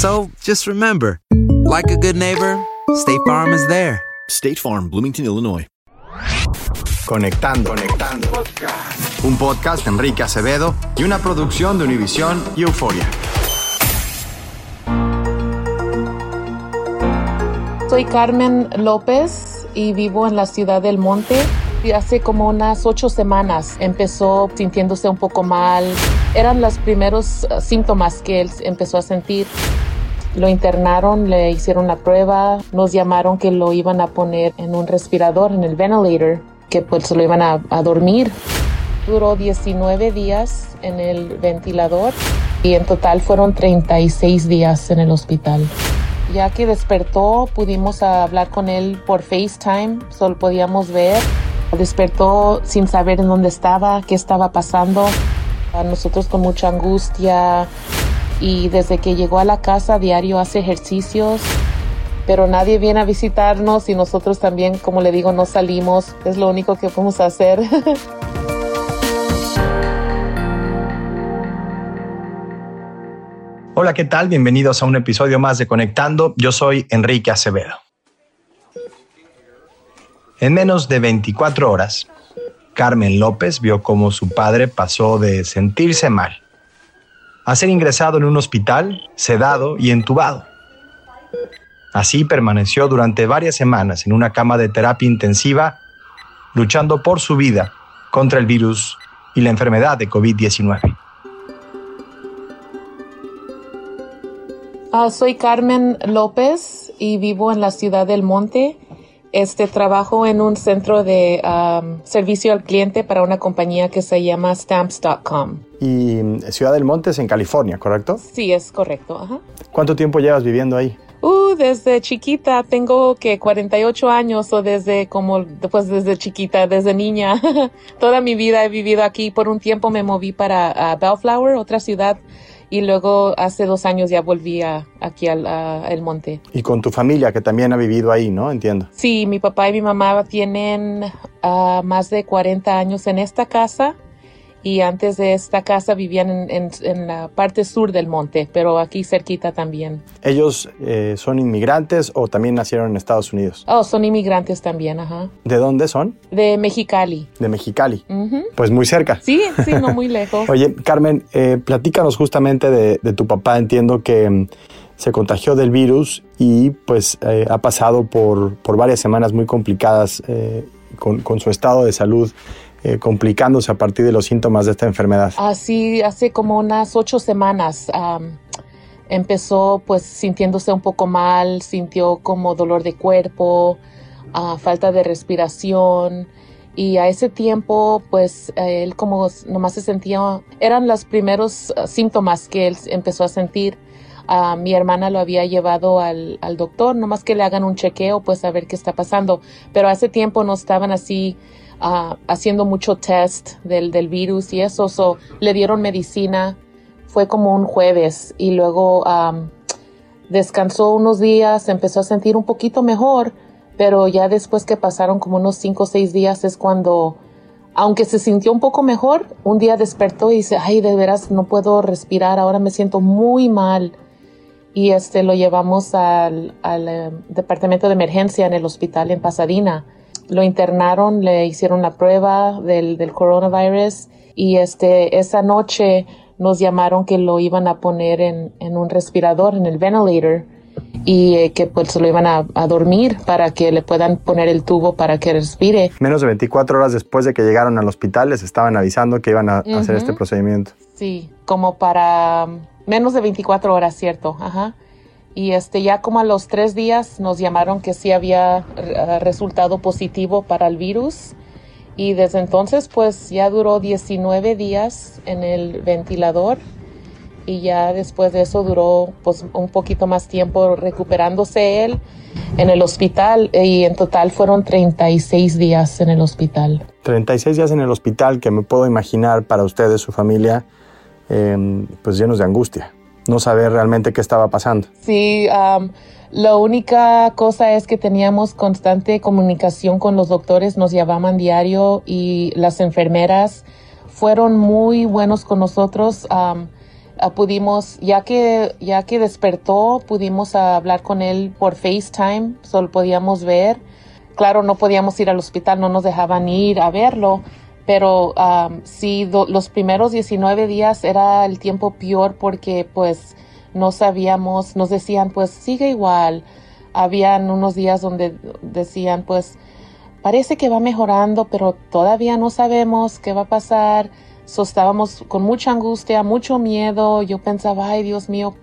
So just remember, like a good neighbor, State Farm is there. State Farm, Bloomington, Illinois. Conectando. Conectando. Un podcast de Enrique Acevedo y una producción de Univisión y Euforia. Soy Carmen López y vivo en la ciudad del Monte. Y hace como unas ocho semanas empezó sintiéndose un poco mal. Eran los primeros eh, síntomas que él empezó a sentir. Lo internaron, le hicieron la prueba, nos llamaron que lo iban a poner en un respirador, en el ventilator, que pues lo iban a, a dormir. Duró 19 días en el ventilador y en total fueron 36 días en el hospital. Ya que despertó, pudimos hablar con él por FaceTime, solo podíamos ver. Despertó sin saber en dónde estaba, qué estaba pasando. A nosotros con mucha angustia y desde que llegó a la casa diario hace ejercicios, pero nadie viene a visitarnos y nosotros también, como le digo, no salimos. Es lo único que podemos hacer. Hola, ¿qué tal? Bienvenidos a un episodio más de Conectando. Yo soy Enrique Acevedo. En menos de 24 horas, Carmen López vio cómo su padre pasó de sentirse mal a ser ingresado en un hospital, sedado y entubado. Así permaneció durante varias semanas en una cama de terapia intensiva, luchando por su vida contra el virus y la enfermedad de COVID-19. Ah, soy Carmen López y vivo en la ciudad del Monte. Este trabajo en un centro de um, servicio al cliente para una compañía que se llama stamps.com. Y mm, Ciudad del Monte es en California, ¿correcto? Sí, es correcto. Ajá. ¿Cuánto tiempo llevas viviendo ahí? Uh, desde chiquita tengo que 48 años o desde como pues desde chiquita, desde niña. Toda mi vida he vivido aquí. Por un tiempo me moví para uh, Bellflower, otra ciudad, y luego hace dos años ya volví a, aquí al a El Monte. Y con tu familia, que también ha vivido ahí, ¿no? Entiendo. Sí, mi papá y mi mamá tienen uh, más de 40 años en esta casa y antes de esta casa vivían en, en, en, la parte sur del monte, pero aquí cerquita también. ¿Ellos eh, son inmigrantes o también nacieron en Estados Unidos? Oh, son inmigrantes también, ajá. ¿De dónde son? De Mexicali. De Mexicali. Uh -huh. Pues muy cerca. Sí, sí, no muy lejos. Oye, Carmen, eh, platícanos justamente de, de, tu papá. Entiendo que um, se contagió del virus y pues eh, ha pasado por, por, varias semanas muy complicadas eh, con, con su estado de salud. Eh, complicándose a partir de los síntomas de esta enfermedad. Así, hace como unas ocho semanas um, empezó pues sintiéndose un poco mal, sintió como dolor de cuerpo, ah, falta de respiración. Y a ese tiempo, pues él como nomás se sentía, eran los primeros ah, síntomas que él empezó a sentir. Mi hermana lo había llevado al, al, doctor, nomás que le hagan un chequeo, pues a ver qué está pasando. Pero ese tiempo no estaban así uh, haciendo mucho test del, del virus y eso. So, le dieron medicina. Fue como un jueves y luego um, descansó unos días, empezó a sentir un poquito mejor pero ya después que pasaron como unos cinco o seis días es cuando, aunque se sintió un poco mejor, un día despertó y dice, ay, de veras no puedo respirar, ahora me siento muy mal. Y este lo llevamos al, al eh, departamento de emergencia en el hospital en Pasadena. Lo internaron, le hicieron la prueba del, del coronavirus y este, esa noche nos llamaron que lo iban a poner en, en un respirador, en el ventilator y eh, que pues lo iban a, dormir para que le puedan poner el tubo para que respire. Menos de 24 horas después de que llegaron al hospital les estaban avisando que iban a hacer este procedimiento. Sí, como para menos de 24 horas, cierto, ajá. Y este ya como a los tres días nos llamaron que sí había eh, resultado positivo para el virus y desde entonces pues ya duró 19 días en el ventilador y ya después de eso duró pues un poquito más tiempo recuperándose él en el hospital y en total fueron 36 días en el hospital. 36 días en el hospital que me puedo imaginar para ustedes, su familia, em, pues llenos de angustia, no saber realmente qué estaba pasando. Sí, la única cosa es que teníamos constante comunicación con los doctores, nos llamaban diario y las enfermeras fueron muy buenos con nosotros. Ah, pudimos, ya que, ya que despertó, pudimos hablar con él por FaceTime, solo podíamos ver. Claro, no podíamos ir al hospital, no nos dejaban ir a verlo, pero um, sí, los primeros 19 días era el tiempo peor porque pues no sabíamos, nos decían pues sigue igual. Habían unos días donde decían pues parece que va mejorando, pero todavía no sabemos qué va a pasar estábamos con mucha angustia, mucho miedo. Yo pensaba, ay Dios mío,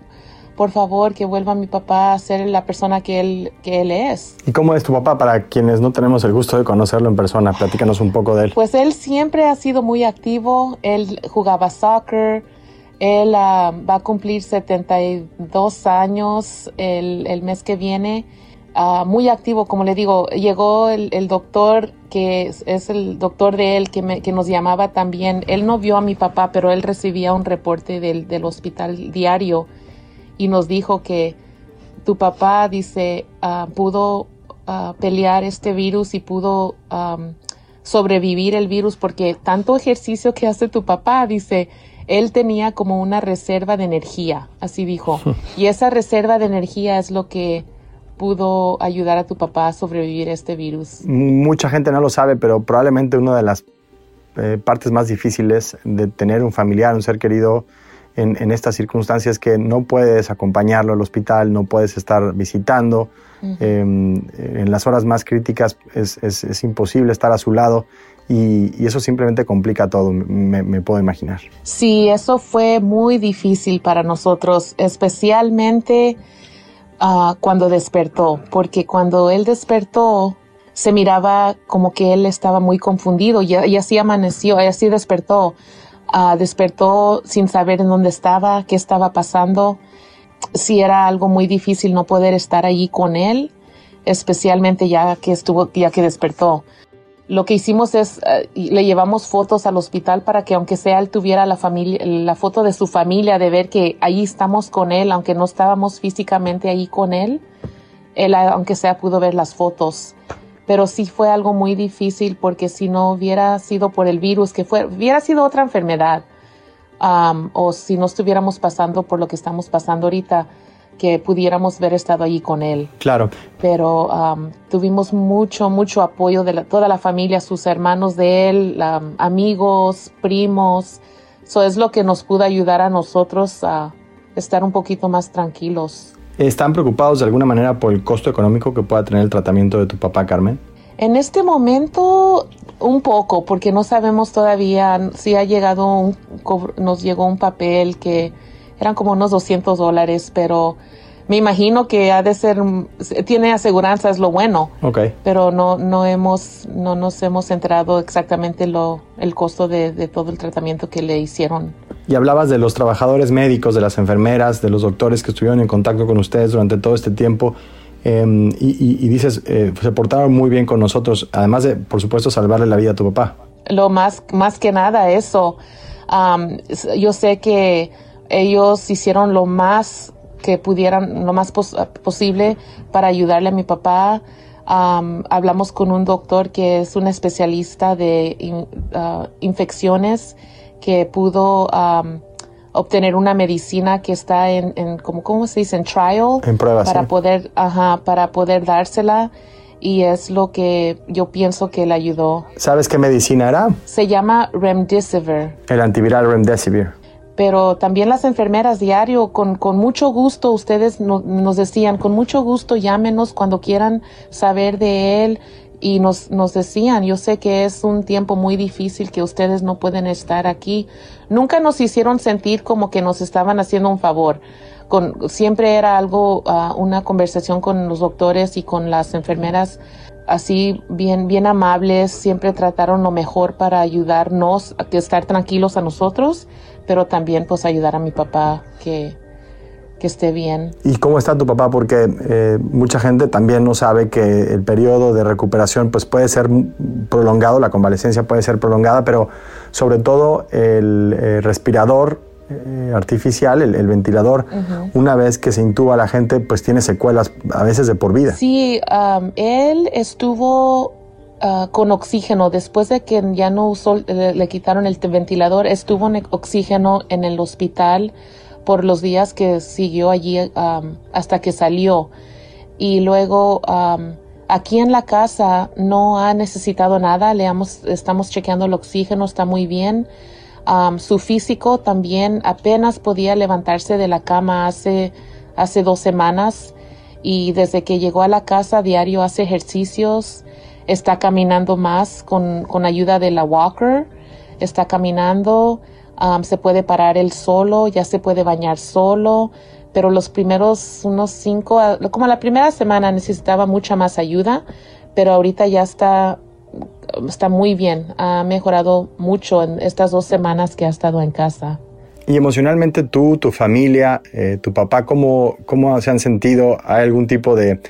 por favor, que vuelva mi papá a ser la persona que él, que él es. ¿Y cómo es tu papá para quienes no tenemos el gusto de conocerlo en persona? Platícanos un poco de él. Pues él siempre ha sido muy activo. Él jugaba soccer. Él ah, va a cumplir 72 años el, el mes que viene. Ah, muy activo, como le digo, llegó el, el doctor que es, el doctor de él que, me, que, nos llamaba también. Él no vio a mi papá, pero él recibía un reporte del, del hospital diario y nos dijo que tu papá, dice, ah, pudo ah, pelear este virus y pudo sobrevivir el virus porque tanto ejercicio que hace tu papá, dice, él tenía como una reserva de energía, así dijo. Y esa reserva de energía es lo que pudo ayudar a tu papá a sobrevivir a este virus? Mucha gente no lo sabe, pero probablemente una de las eh, partes más difíciles de tener un familiar, un ser querido en, estas circunstancias es que no puedes acompañarlo al hospital, no puedes estar visitando. Em, en las horas más críticas es, es, imposible estar a su lado y, y eso simplemente complica todo, me, me, puedo imaginar. Sí, eso fue muy difícil para nosotros, especialmente Ah, cuando despertó, porque cuando él despertó se miraba como que él estaba muy confundido y, así amaneció, y así despertó. Ah, despertó sin saber en dónde estaba, qué estaba pasando. Si era algo muy difícil no poder estar allí con él, especialmente ya que estuvo, ya que despertó lo que hicimos es eh, le llevamos fotos al hospital para que aunque sea él tuviera la familia la foto de su familia de ver que ahí estamos con él aunque no estábamos físicamente ahí con él él aunque sea pudo ver las fotos pero sí fue algo muy difícil porque si no hubiera sido por el virus que fue hubiera sido otra enfermedad um, o si no estuviéramos pasando por lo que estamos pasando ahorita que pudiéramos haber estado allí con él. Claro. Pero um, tuvimos mucho, mucho apoyo de toda la familia, sus hermanos de él, amigos, primos. Eso es lo que nos pudo ayudar a nosotros a estar un poquito más tranquilos. ¿Están preocupados de alguna manera por el costo económico que pueda tener el tratamiento de tu papá, Carmen? En este momento, un poco, porque no sabemos todavía si ha llegado un, nos llegó un papel que eran como unos 200 dólares, pero me imagino que ha de ser, tiene aseguranza, es lo bueno. Ok. Pero no, no hemos, no nos hemos enterado exactamente lo, el costo de, de todo el tratamiento que le hicieron. Y hablabas de los trabajadores médicos, de las enfermeras, de los doctores que estuvieron en contacto con ustedes durante todo este tiempo. Em, y, dices, eh, se portaron muy bien con nosotros, además de, por supuesto, salvarle la vida a tu papá. Lo más, más que nada eso. yo sé que ellos hicieron lo más que pudieran, lo más posible para ayudarle a mi papá. hablamos con un doctor que es un especialista de uh, infecciones que pudo obtener una medicina que está en, en como, ¿cómo se dice? En trial. En prueba, Para poder, ajá, para poder dársela. Y es lo que yo pienso que le ayudó. ¿Sabes qué medicina era? Se llama Remdesivir. El antiviral Remdesivir pero también las enfermeras diario, con, con mucho gusto, ustedes nos decían, con mucho gusto llámenos cuando quieran saber de él y nos, nos decían, yo sé que es un tiempo muy difícil que ustedes no pueden estar aquí. Nunca nos hicieron sentir como que nos estaban haciendo un favor. Con, siempre era algo, uh, una conversación con los doctores y con las enfermeras así bien, bien amables, siempre trataron lo mejor para ayudarnos a estar tranquilos a nosotros pero también pues ayudar a mi papá que, que esté bien. ¿Y cómo está tu papá? Porque eh, mucha gente también no sabe que el periodo de recuperación pues puede ser prolongado, la convalecencia puede ser prolongada, pero sobre todo el eh, respirador eh, artificial, el, ventilador, una vez que se intuba la gente, pues tiene secuelas a veces de por vida. Sí, él estuvo Ah, con oxígeno. Después de que ya no usó, le, quitaron el ventilador, estuvo en oxígeno en el hospital por los días que siguió allí hasta que salió. Y luego aquí en la casa no ha necesitado nada. Le estamos chequeando el oxígeno, está muy bien. su físico también apenas podía levantarse de la cama hace, hace dos semanas y desde que llegó a la casa diario hace ejercicios está caminando más con, con ayuda de la walker, está caminando, se puede parar él solo, ya se puede bañar solo, pero los primeros unos cinco, como la primera semana necesitaba mucha más ayuda, pero ahorita ya está, está muy bien, ha mejorado mucho en estas dos semanas que ha estado en casa. Y emocionalmente tú, tu familia, eh, tu papá, ¿cómo, ¿cómo se han sentido? ¿Hay algún tipo de,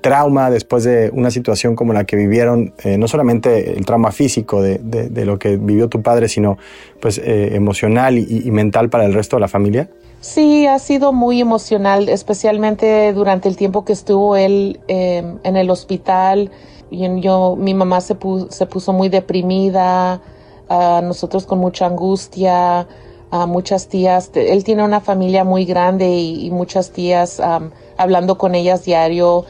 trauma después de una situación como la que vivieron? Eh, no solamente el trauma físico de, lo que vivió tu padre, sino pues eh, emocional y, mental para el resto de la familia. Sí, ha sido muy emocional, especialmente durante el tiempo que estuvo él en el hospital. Yo, mi mamá se, se puso muy deprimida, nosotros con mucha angustia a muchas tías. Él tiene una familia muy grande y, muchas tías hablando con ellas diario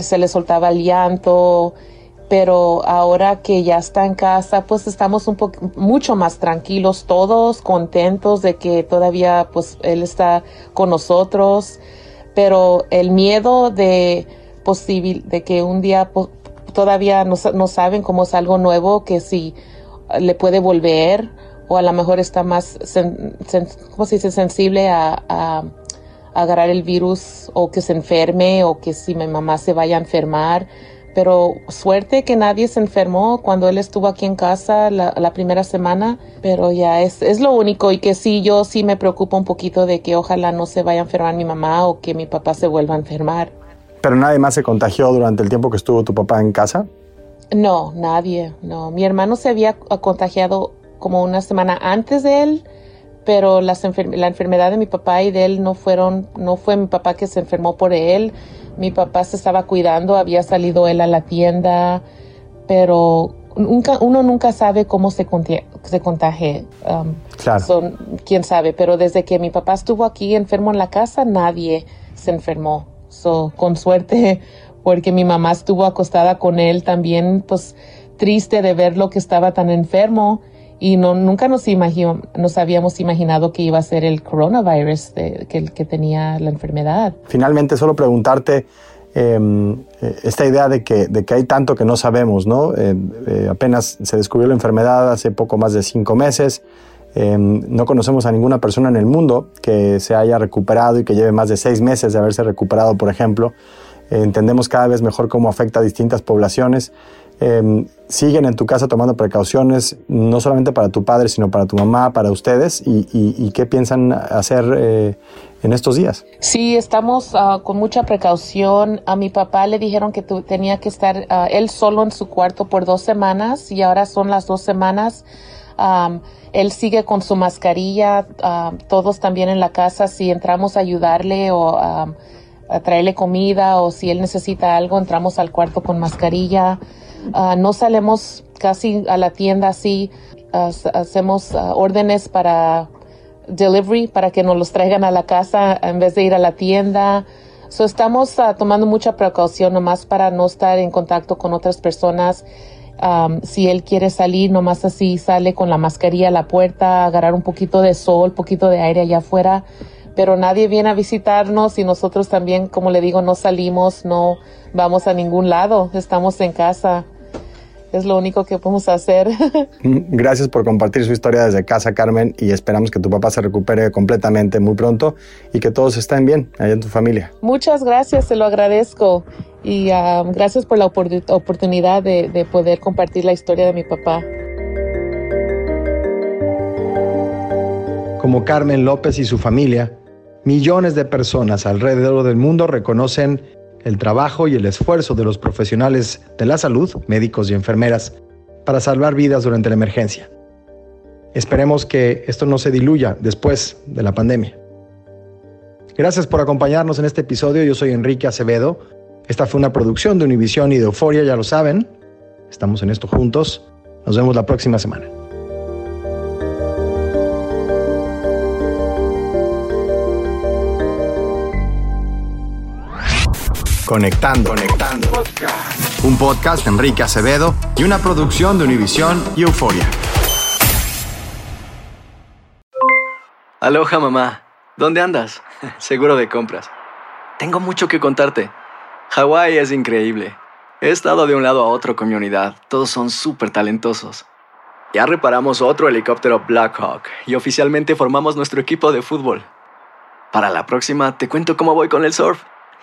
se le soltaba el llanto. Pero ahora que ya está en casa, pues estamos un poco mucho más tranquilos todos, contentos de que todavía pues él está con nosotros. Pero el miedo de posible de que un día todavía no, no saben cómo es algo nuevo que si le puede volver o a lo mejor está más, ¿cómo se dice?, sensible a, agarrar el virus o que se enferme o que si mi mamá se vaya a enfermar. Pero suerte que nadie se enfermó cuando él estuvo aquí en casa la, primera semana, pero ya es, es lo único y que sí, yo sí me preocupo un poquito de que ojalá no se vaya a enfermar mi mamá o que mi papá se vuelva a enfermar. ¿Pero nadie más se contagió durante el tiempo que estuvo tu papá en casa? No, nadie, no. Mi hermano se había contagiado como una semana antes de él, pero la enfermedad de mi papá y de él no fueron, no fue mi papá que se enfermó por él. Mi papá se estaba cuidando, había salido él a la tienda, pero nunca, uno nunca sabe cómo se, se contagie. Um, claro. Quién sabe, pero desde que mi papá estuvo aquí enfermo en la casa, nadie se enfermó. So, con suerte, porque mi mamá estuvo acostada con él también, pues triste de ver lo que estaba tan enfermo y no, nunca nos, nos habíamos imaginado que iba a ser el coronavirus que, que tenía la enfermedad. Finalmente, solo preguntarte em, esta idea de que, de que hay tanto que no sabemos, ¿no? Eh, eh, apenas se descubrió la enfermedad hace poco más de cinco meses. Em, no conocemos a ninguna persona en el mundo que se haya recuperado y que lleve más de seis meses de haberse recuperado, por ejemplo. Entendemos cada vez mejor cómo afecta a distintas poblaciones. Em, siguen en tu casa tomando precauciones, no solamente para tu padre, sino para tu mamá, para ustedes, y, qué piensan hacer eh, en estos días. Sí, estamos ah, con mucha precaución. A mi papá le dijeron que tenía que estar ah, él solo en su cuarto por dos semanas y ahora son las dos semanas. él sigue con su mascarilla, todos también en la casa, si entramos a ayudarle o a traerle comida o si él necesita algo, entramos al cuarto con mascarilla. Ah, no salemos casi a la tienda así, hacemos ah, órdenes para delivery, para que nos los traigan a la casa en vez de ir a la tienda. So, estamos ah, tomando mucha precaución nomás para no estar en contacto con otras personas. si él quiere salir, nomás así sale con la mascarilla a la puerta, agarrar un poquito de sol, poquito de aire allá afuera. Pero nadie viene a visitarnos y nosotros también, como le digo, no salimos, no vamos a ningún lado, estamos en casa es lo único que podemos hacer. Gracias por compartir su historia desde casa, Carmen, y esperamos que tu papá se recupere completamente muy pronto y que todos estén bien allá en tu familia. Muchas gracias, se lo agradezco y ah, gracias por la oportunidad de, de poder compartir la historia de mi papá. Como Carmen López y su familia, millones de personas alrededor del mundo reconocen el trabajo y el esfuerzo de los profesionales de la salud, médicos y enfermeras, para salvar vidas durante la emergencia. Esperemos que esto no se diluya después de la pandemia. Gracias por acompañarnos en este episodio. Yo soy Enrique Acevedo. Esta fue una producción de Univision y de Euforia, ya lo saben. Estamos en esto juntos. Nos vemos la próxima semana. Conectando. Un podcast de Enrique Acevedo y una producción de Univision y Euforia. Aloha mamá. ¿Dónde andas? Seguro de compras. Tengo mucho que contarte. Hawái es increíble. He estado de un lado a otro con mi unidad. Todos son súper talentosos. Ya reparamos otro helicóptero Blackhawk y oficialmente formamos nuestro equipo de fútbol. Para la próxima te cuento cómo voy con el surf